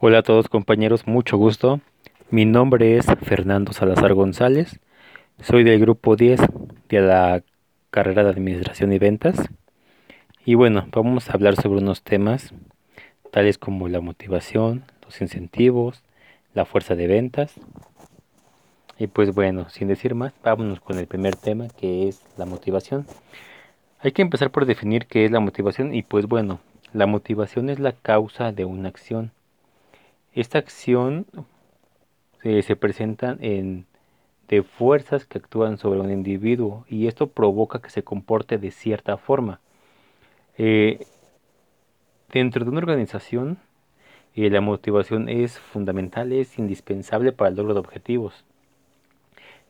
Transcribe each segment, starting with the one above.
Hola a todos compañeros, mucho gusto. Mi nombre es Fernando Salazar González. Soy del grupo 10 de la carrera de Administración y Ventas. Y bueno, vamos a hablar sobre unos temas tales como la motivación, los incentivos, la fuerza de ventas. Y pues bueno, sin decir más, vámonos con el primer tema que es la motivación. Hay que empezar por definir qué es la motivación y pues bueno, la motivación es la causa de una acción esta acción eh, se presenta en, de fuerzas que actúan sobre un individuo y esto provoca que se comporte de cierta forma. Eh, dentro de una organización, eh, la motivación es fundamental, es indispensable para el logro de objetivos.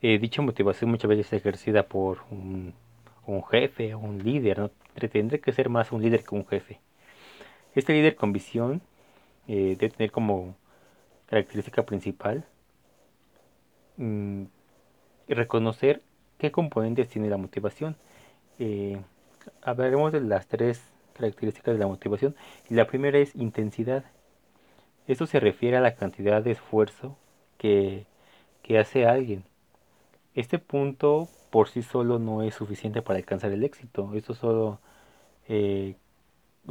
dicha motivación muchas veces es ejercida por un, jefe un líder, ¿no? que ser más un líder que un jefe. Este líder con visión eh, debe tener como característica principal mm, reconocer qué componentes tiene la motivación. Eh, hablaremos de las tres características de la motivación y la primera es intensidad. Esto se refiere a la cantidad de esfuerzo que, hace alguien. Este punto por sí solo no es suficiente para alcanzar el éxito. Esto solo eh,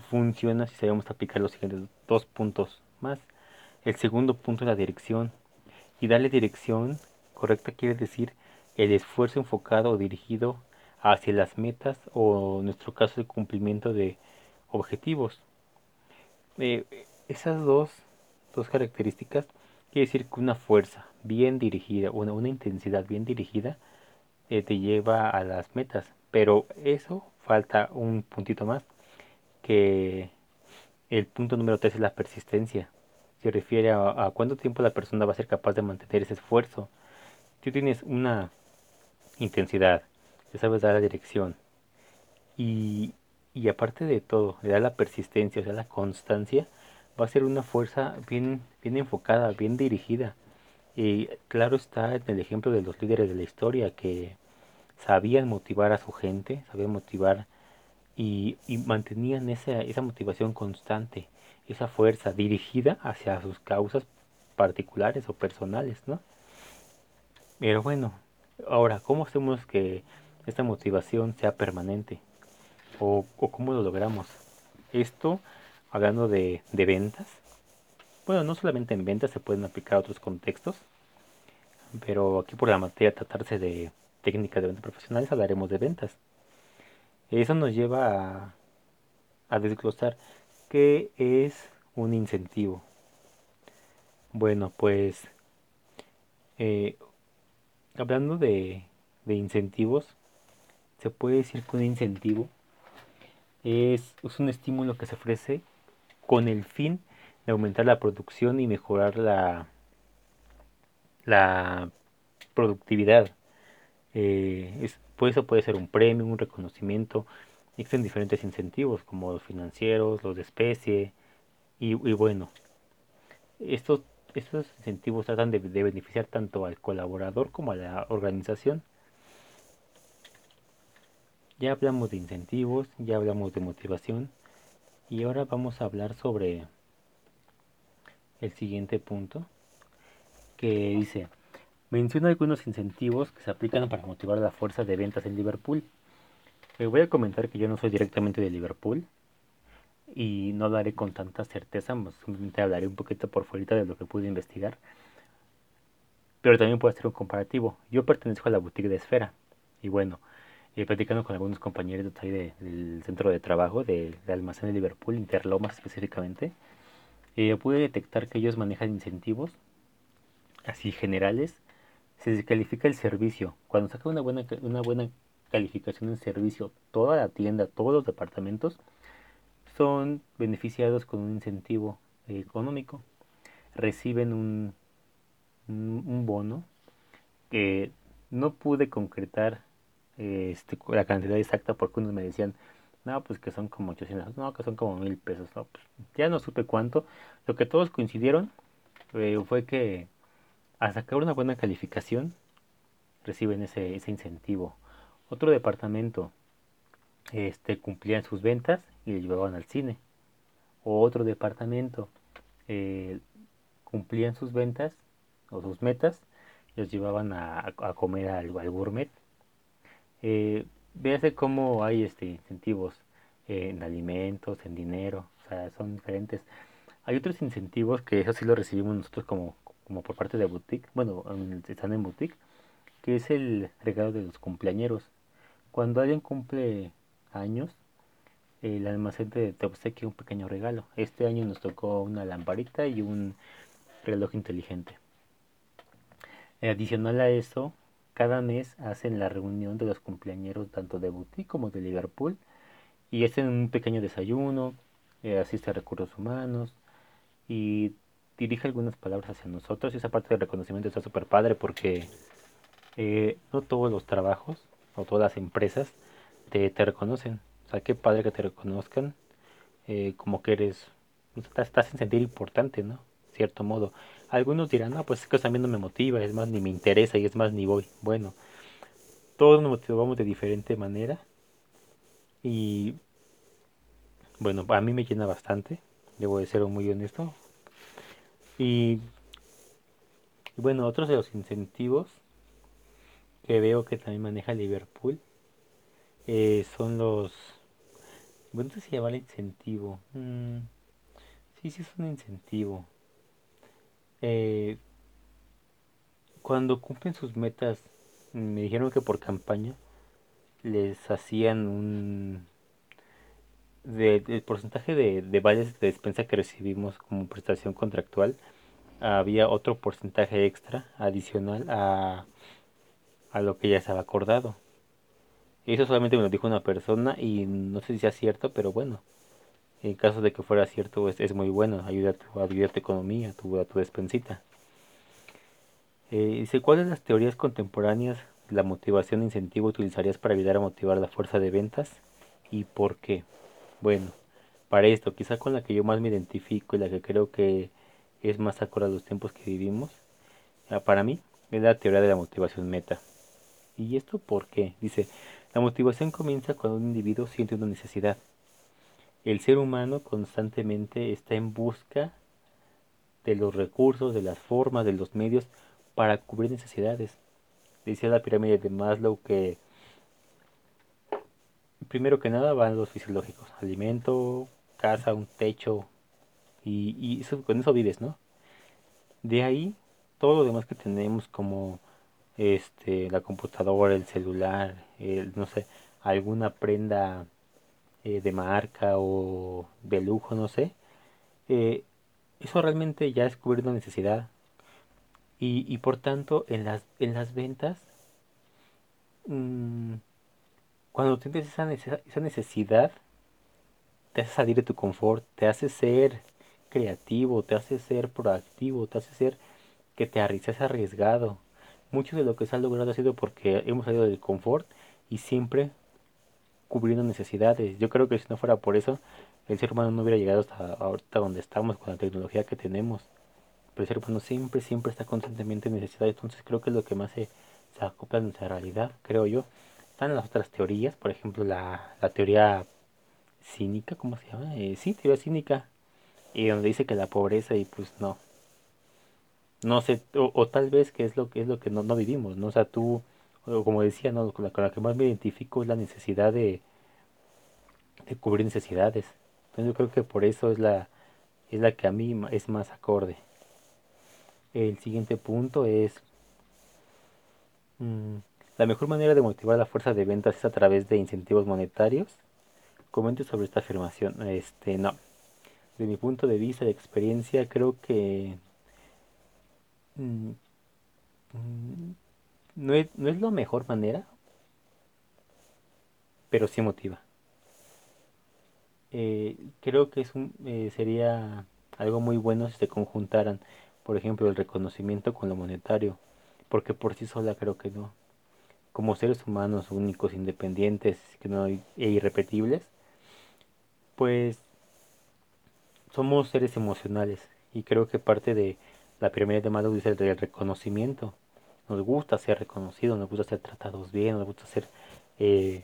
funciona si sabemos aplicar los siguientes dos puntos más. El segundo punto es la dirección. Y darle dirección correcta quiere decir el esfuerzo enfocado o dirigido hacia las metas o en nuestro caso el cumplimiento de objetivos. Eh, esas dos, dos características quiere decir que una fuerza bien dirigida, una, una intensidad bien dirigida eh, te lleva a las metas. Pero eso falta un puntito más que el punto número 3 es la persistencia. Se refiere a, cuánto tiempo la persona va a ser capaz de mantener ese esfuerzo. Tú tienes una intensidad, ya sabes dar la dirección. Y, y aparte de todo, le da la persistencia, o sea, la constancia, va a ser una fuerza bien, bien enfocada, bien dirigida. Y claro está en el ejemplo de los líderes de la historia que sabían motivar a su gente, sabían motivar y, mantenían esa, esa motivación constante, esa fuerza dirigida hacia sus causas particulares o personales, ¿no? Pero bueno, ahora, ¿cómo hacemos que esta motivación sea permanente? ¿O, cómo lo logramos? Esto, hablando de, de, ventas, bueno, no solamente en ventas, se pueden aplicar a otros contextos, pero aquí por la materia tratarse de técnicas de ventas profesionales hablaremos de ventas. Eso nos lleva a, desglosar qué es un incentivo. Bueno, pues eh, hablando de, de, incentivos, se puede decir que un incentivo es, es, un estímulo que se ofrece con el fin de aumentar la producción y mejorar la, la productividad. Eh, es, pues eso puede ser un premio, un reconocimiento. Existen diferentes incentivos como los financieros, los de especie. Y, bueno, estos, estos incentivos tratan de beneficiar tanto al colaborador como a la organización. Ya hablamos de incentivos, ya hablamos de motivación y ahora vamos a hablar sobre el siguiente punto que dice Menciona algunos incentivos que se aplican para motivar la fuerza de ventas en Liverpool. Eh, voy a comentar que yo no soy directamente de Liverpool y no daré con tanta certeza, simplemente hablaré un poquito por fuera de lo que pude investigar. Pero también puedo hacer un comparativo. Yo pertenezco a la boutique de Esfera y bueno, eh, platicando con algunos compañeros de del centro de trabajo de, almacén de Liverpool, Interlomas específicamente, eh, pude detectar que ellos manejan incentivos así generales se descalifica el servicio. Cuando saca una buena, una buena calificación en servicio, toda la tienda, todos los departamentos son beneficiados con un incentivo económico. Reciben un, un, bono que no pude concretar este, la cantidad exacta porque unos me decían, no, pues que son como 800, no, que son como mil pesos, no, pues ya no supe cuánto. Lo que todos coincidieron eh, fue que a sacar una buena calificación reciben ese, ese incentivo. Otro departamento este, cumplían sus ventas y le llevaban al cine. otro departamento eh, cumplían sus ventas o sus metas, los llevaban a, comer al, gourmet. Eh, véase cómo hay este incentivos en alimentos, en dinero, o sea, son diferentes. Hay otros incentivos que eso sí lo recibimos nosotros como, como por parte de boutique, bueno, están en boutique, que es el regalo de los cumpleañeros. Cuando alguien cumple años, el almacén te, te obsequia un pequeño regalo. Este año nos tocó una lamparita y un reloj inteligente. Adicional a eso, cada mes hacen la reunión de los cumpleañeros tanto de boutique como de Liverpool y hacen un pequeño desayuno, eh, asiste a recursos humanos y dirige algunas palabras hacia nosotros. Y esa parte de reconocimiento está súper padre porque eh, no todos los trabajos o todas las empresas te, te, reconocen. O sea, qué padre que te reconozcan eh, como que eres, estás, estás en sentir importante, ¿no? Cierto modo. Algunos dirán, no, pues es que también no me motiva, es más, ni me interesa y es más, ni voy. Bueno, todos nos motivamos de diferente manera y bueno, a mí me llena bastante, debo de ser muy honesto. Y, bueno, otros de los incentivos que veo que también maneja Liverpool eh, son los... Bueno, se llama el incentivo. Mm, sí, sí es un incentivo. Eh, cuando cumplen sus metas, me dijeron que por campaña les hacían un del porcentaje de, de de despensa que recibimos como prestación contractual había otro porcentaje extra adicional a, a lo que ya estaba acordado. Eso solamente me lo dijo una persona y no sé si sea cierto, pero bueno, en caso de que fuera cierto es, muy bueno, ayuda a tu, ayuda a tu economía, a tu, a tu despensita. Eh, dice, ¿cuáles las teorías contemporáneas de la motivación e incentivo utilizarías para ayudar a motivar la fuerza de ventas y por qué? Bueno, para esto, quizá con la que yo más me identifico y la que creo que es más acorde a los tiempos que vivimos, ah, para mí es la teoría de la motivación meta. ¿Y esto por qué? Dice, la motivación comienza cuando un individuo siente una necesidad. El ser humano constantemente está en busca de los recursos, de las formas, de los medios para cubrir necesidades. Decía la pirámide de Maslow que primero que nada van los fisiológicos, alimento, casa, un techo, y, eso, con eso vives, ¿no? De ahí, todo lo demás que tenemos como este la computadora, el celular, el, no sé, alguna prenda eh, de marca o de lujo, no sé, eh, eso realmente ya es cubrir una necesidad. Y, y por tanto, en las, en las ventas, mmm, cuando tienes esa, esa necesidad, te hace salir de tu confort, te hace ser creativo, te hace ser proactivo, te hace ser que te arriesgas arriesgado. Mucho de lo que se ha logrado ha sido porque hemos salido del confort y siempre cubriendo necesidades. Yo creo que si no fuera por eso, el ser humano no hubiera llegado hasta ahorita donde estamos con la tecnología que tenemos. Pero el ser humano siempre, siempre está constantemente en necesidad. Entonces creo que es lo que más se, se acopla a nuestra realidad, creo yo. Están las otras teorías, por ejemplo, la, la teoría cínica, ¿cómo se llama? Eh, sí, teoría cínica. Y donde dice que la pobreza y pues no. No sé, o, tal vez que es lo que es lo que no, no vivimos, ¿no? O sea, tú, como decía, ¿no? Con la, que más me identifico es la necesidad de, de cubrir necesidades. Entonces yo creo que por eso es la, es la que a mí es más acorde. El siguiente punto es... Mmm, la mejor manera de motivar la fuerza de ventas es a través de incentivos monetarios. Comente sobre esta afirmación. Este, no. De mi punto de vista, de experiencia, creo que mm, mm, no, es, no es la mejor manera, pero sí motiva. Eh, creo que es un, eh, sería algo muy bueno si se conjuntaran, por ejemplo, el reconocimiento con lo monetario, porque por sí sola creo que no como seres humanos únicos, independientes que no e irrepetibles, pues somos seres emocionales y creo que parte de la primera de Maslow es el reconocimiento. Nos gusta ser reconocidos, nos gusta ser tratados bien, nos gusta ser eh,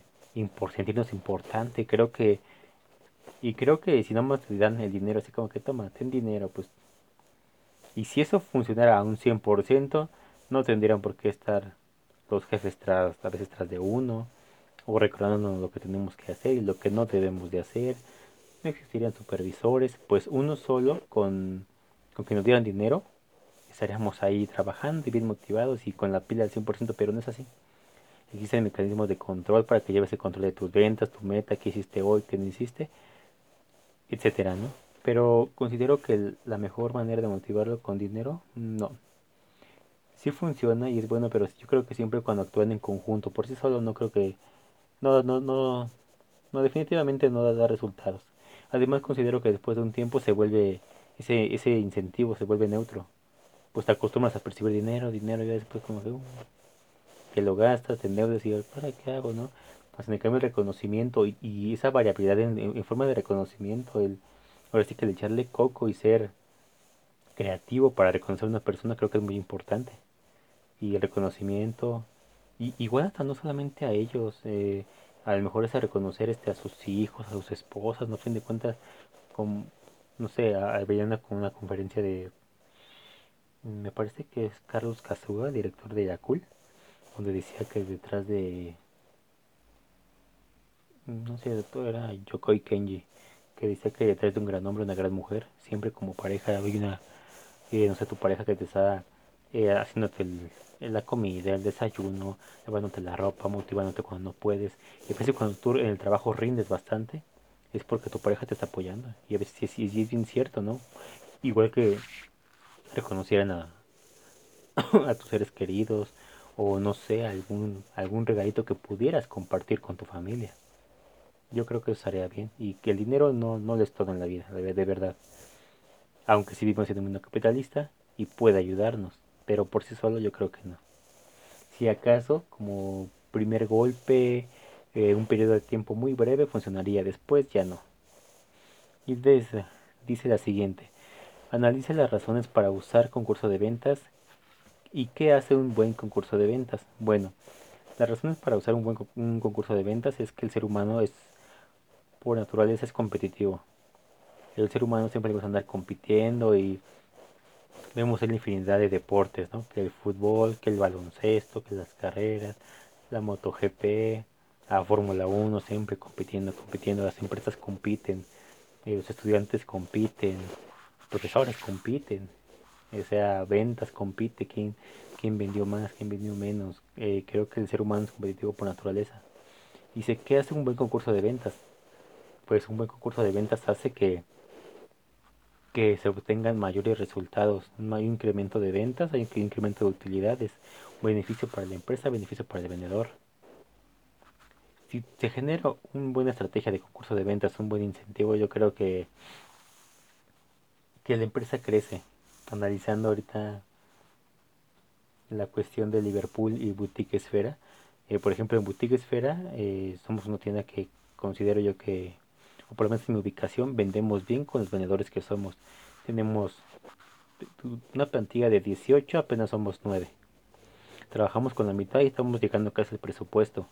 sentirnos importante. Creo que y creo que si no más te dan el dinero así como que toma, ten dinero, pues Y si eso funcionara a un 100%, no tendrían por qué estar los jefes tras, a veces tras de uno, o recordándonos lo que tenemos que hacer y lo que no debemos de hacer. No existirían supervisores, pues uno solo con, con que nos dieran dinero, estaríamos ahí trabajando y bien motivados y con la pila al 100%, pero no es así. Existen mecanismos de control para que lleves el control de tus ventas, tu meta, qué hiciste hoy, qué no hiciste, etcétera, ¿no? Pero considero que la mejor manera de motivarlo con dinero, no. Sí funciona y es bueno, pero yo creo que siempre cuando actúan en conjunto, por sí solo no creo que... No, no, no, no, definitivamente no da, resultados. Además considero que después de un tiempo se vuelve, ese, ese incentivo se vuelve neutro. Pues te acostumbras a percibir dinero, dinero y después como que, uh, que lo gastas, te endeudas y ¿para qué hago, no? Pues en el cambio el reconocimiento y, esa variabilidad en, forma de reconocimiento, el ahora sí que el echarle coco y ser creativo para reconocer a una persona creo que es muy importante. Y el reconocimiento, y, igual hasta no solamente a ellos, eh, a lo mejor es a reconocer este a sus hijos, a sus esposas, no a fin de cuentas, como, no sé, veía una, una conferencia de, me parece que es Carlos Casuga, director de Yakul, donde decía que detrás de, no sé, todo era Yokoi Kenji, que dice que detrás de un gran hombre, una gran mujer, siempre como pareja hay una, eh, no sé, tu pareja que te está eh, haciéndote la comida, el desayuno, lavándote la ropa, motivándote cuando no puedes. Y a veces cuando tú en el trabajo rindes bastante, es porque tu pareja te está apoyando. Y a veces sí, es bien cierto, ¿no? Igual que reconocieran a, a tus seres queridos, o no sé, algún, algún regalito que pudieras compartir con tu familia. Yo creo que eso haría bien. Y que el dinero no, no es todo en la vida, de, de verdad. Aunque sí vivimos en un mundo capitalista y puede ayudarnos. Pero por sí solo yo creo que no. Si acaso, como primer golpe, eh, un periodo de tiempo muy breve funcionaría, después ya no. Y dice, dice la siguiente. Analice las razones para usar concurso de ventas y qué hace un buen concurso de ventas. Bueno, las razones para usar un buen concurso de ventas es que el ser humano es por naturaleza es competitivo. El ser humano siempre le gusta andar compitiendo y vemos la infinidad de deportes, ¿no? Que el fútbol, que el baloncesto, que las carreras, la MotoGP, la Fórmula 1, siempre compitiendo, compitiendo, las empresas compiten, los estudiantes compiten, los profesores compiten, o sea, ventas compite, quién, quién vendió más, quién vendió menos. Eh, creo que el ser humano es competitivo por naturaleza. Dice, ¿qué hace un buen concurso de ventas? pues un buen concurso de ventas hace que, que se obtengan mayores resultados. Hay un incremento de ventas, hay un incremento de utilidades, beneficio para la empresa, beneficio para el vendedor. Si se genera una buena estrategia de concurso de ventas, un buen incentivo, yo creo que, que la empresa crece. Analizando ahorita la cuestión de Liverpool y Boutique Esfera. Eh, por ejemplo, en Boutique Esfera eh, somos una tienda que considero yo que por lo menos en mi ubicación, vendemos bien con los vendedores que somos. Tenemos una plantilla de 18, apenas somos 9. Trabajamos con la mitad y estamos llegando casi al presupuesto,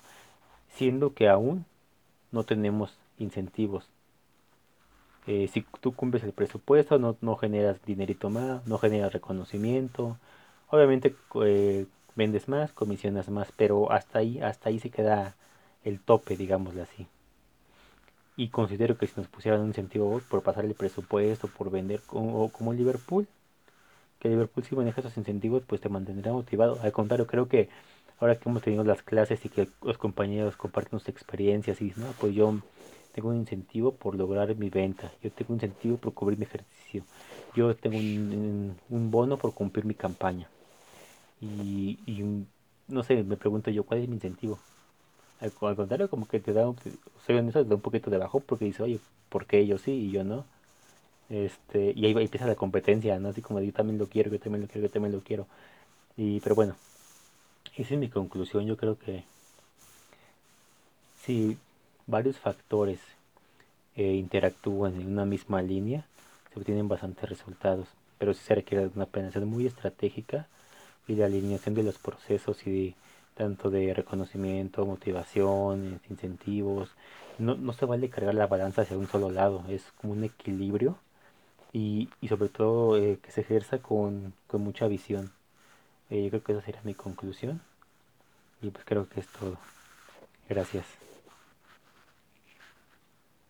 siendo que aún no tenemos incentivos. Eh, si tú cumples el presupuesto, no, no, generas dinerito más, no generas reconocimiento. Obviamente eh, vendes más, comisionas más, pero hasta ahí, hasta ahí se queda el tope, digámoslo así y considero que si nos pusieran un incentivo por pasar el presupuesto, por vender como, como Liverpool, que Liverpool si maneja esos incentivos pues te mantendrá motivado. Al contrario, creo que ahora que hemos tenido las clases y que los compañeros comparten sus experiencias y no, pues yo tengo un incentivo por lograr mi venta, yo tengo un incentivo por cubrir mi ejercicio, yo tengo un, bono por cumplir mi campaña. Y, y no sé, me pregunto yo, ¿cuál es mi incentivo? Al, contrario, como que te da, un, soy te da un poquito de bajo porque dice, oye, ¿por qué ellos sí y yo no? Este, y ahí, empieza la competencia, ¿no? Así como yo también lo quiero, yo también lo quiero, yo también lo quiero. Y, pero bueno, esa es mi conclusión. Yo creo que si varios factores eh, interactúan en una misma línea, se obtienen bastantes resultados. Pero si se requiere una planeación muy estratégica y la alineación de los procesos y de tanto de reconocimiento, motivación, incentivos. No, no se vale cargar la balanza hacia un solo lado, es como un equilibrio y, y sobre todo eh, que se ejerza con, con mucha visión. Eh, yo creo que esa sería mi conclusión y pues creo que es todo. Gracias.